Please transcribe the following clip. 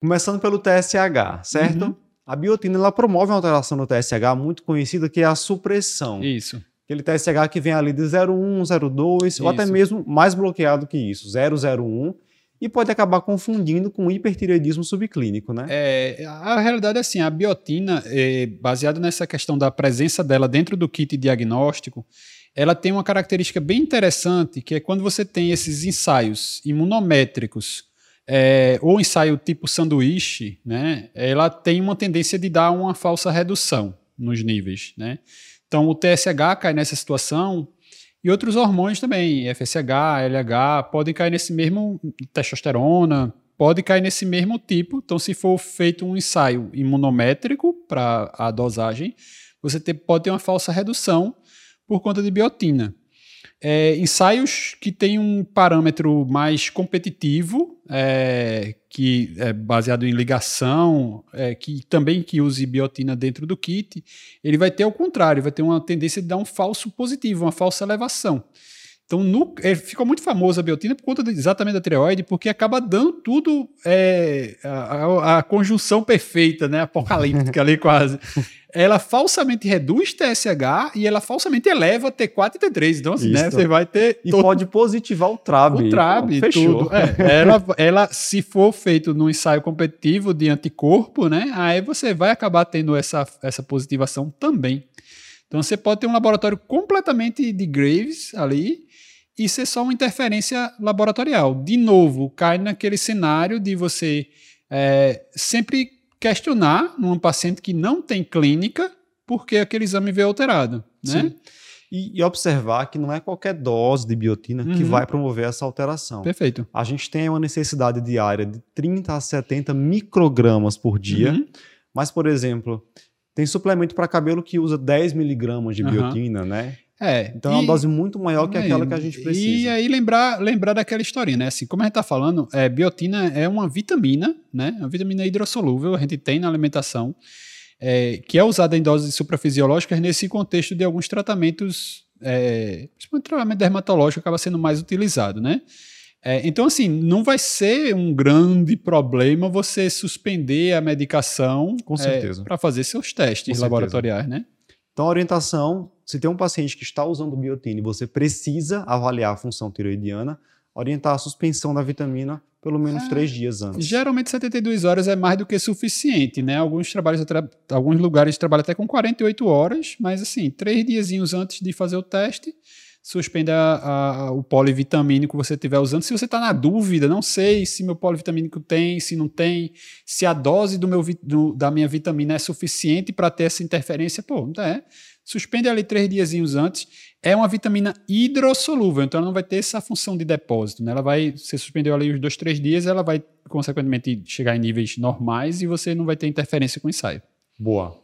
Começando pelo TSH, certo? Uhum. A biotina ela promove uma alteração no TSH muito conhecida que é a supressão. Isso. Aquele TSH que vem ali de 01, 02, isso. ou até mesmo mais bloqueado que isso, 001, e pode acabar confundindo com hipertireoidismo subclínico, né? É, a realidade é assim, a biotina, é, baseada nessa questão da presença dela dentro do kit diagnóstico, ela tem uma característica bem interessante, que é quando você tem esses ensaios imunométricos é, ou ensaio tipo sanduíche, né, ela tem uma tendência de dar uma falsa redução nos níveis, né? Então o TSH cai nessa situação e outros hormônios também, FSH, LH, podem cair nesse mesmo testosterona, pode cair nesse mesmo tipo. Então, se for feito um ensaio imunométrico para a dosagem, você ter, pode ter uma falsa redução por conta de biotina. É, ensaios que têm um parâmetro mais competitivo, é, que é baseado em ligação, é, que também que use biotina dentro do kit, ele vai ter ao contrário, vai ter uma tendência de dar um falso positivo, uma falsa elevação. Então, no, é, ficou muito famosa a biotina por conta de, exatamente da tireoide, porque acaba dando tudo é, a, a, a, conjunção perfeita, né? Apocalíptica ali quase. Ela falsamente reduz TSH e ela falsamente eleva T4 e T3. Então, assim, né? Você vai ter. E todo... pode positivar o TRAB. O TRAB, fechou. Tudo. É, ela, ela, se for feito num ensaio competitivo de anticorpo, né? Aí você vai acabar tendo essa, essa positivação também. Então, você pode ter um laboratório completamente de Graves ali isso é só uma interferência laboratorial. De novo, cai naquele cenário de você é, sempre questionar num paciente que não tem clínica porque aquele exame veio alterado, né? Sim. E, e, observar que não é qualquer dose de biotina uhum. que vai promover essa alteração. Perfeito. A gente tem uma necessidade diária de 30 a 70 microgramas por dia, uhum. mas, por exemplo, tem suplemento para cabelo que usa 10 miligramas de uhum. biotina, né? É, então e, é uma dose muito maior que aquela que a gente precisa. E aí lembrar, lembrar daquela historinha, né? Assim, como a gente está falando, é, biotina é uma vitamina, né? Uma vitamina hidrossolúvel, a gente tem na alimentação, é, que é usada em doses suprafisiológicas nesse contexto de alguns tratamentos, é, principalmente tratamento dermatológico acaba sendo mais utilizado, né? É, então, assim, não vai ser um grande problema você suspender a medicação é, para fazer seus testes laboratoriais, né? Então, a orientação, se tem um paciente que está usando biotina e você precisa avaliar a função tiroidiana, orientar a suspensão da vitamina pelo menos é, três dias antes. Geralmente 72 horas é mais do que suficiente, né? Alguns trabalhos, alguns lugares trabalham até com 48 horas, mas assim, três diazinhos antes de fazer o teste, suspenda a, a, o polivitamínico que você estiver usando. Se você está na dúvida, não sei se meu polivitamínico tem, se não tem, se a dose do meu, do, da minha vitamina é suficiente para ter essa interferência, pô, não é. Suspende ali três diazinhos antes. É uma vitamina hidrossolúvel, então ela não vai ter essa função de depósito. Né? Ela vai, você suspendeu ali os dois, três dias, ela vai, consequentemente, chegar em níveis normais e você não vai ter interferência com o ensaio. Boa.